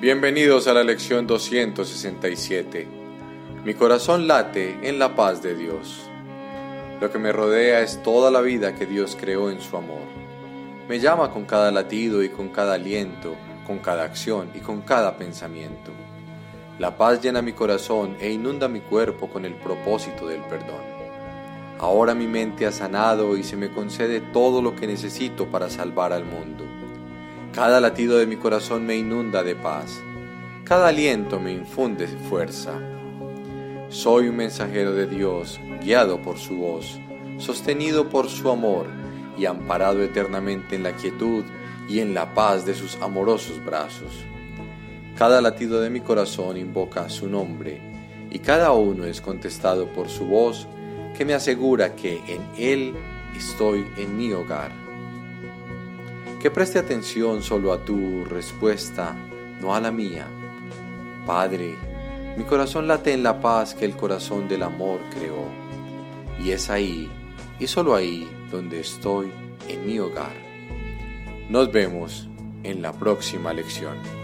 Bienvenidos a la lección 267. Mi corazón late en la paz de Dios. Lo que me rodea es toda la vida que Dios creó en su amor. Me llama con cada latido y con cada aliento, con cada acción y con cada pensamiento. La paz llena mi corazón e inunda mi cuerpo con el propósito del perdón. Ahora mi mente ha sanado y se me concede todo lo que necesito para salvar al mundo. Cada latido de mi corazón me inunda de paz. Cada aliento me infunde fuerza. Soy un mensajero de Dios, guiado por su voz, sostenido por su amor y amparado eternamente en la quietud y en la paz de sus amorosos brazos. Cada latido de mi corazón invoca su nombre y cada uno es contestado por su voz que me asegura que en Él estoy en mi hogar que preste atención solo a tu respuesta, no a la mía. Padre, mi corazón late en la paz que el corazón del amor creó, y es ahí, y solo ahí, donde estoy en mi hogar. Nos vemos en la próxima lección.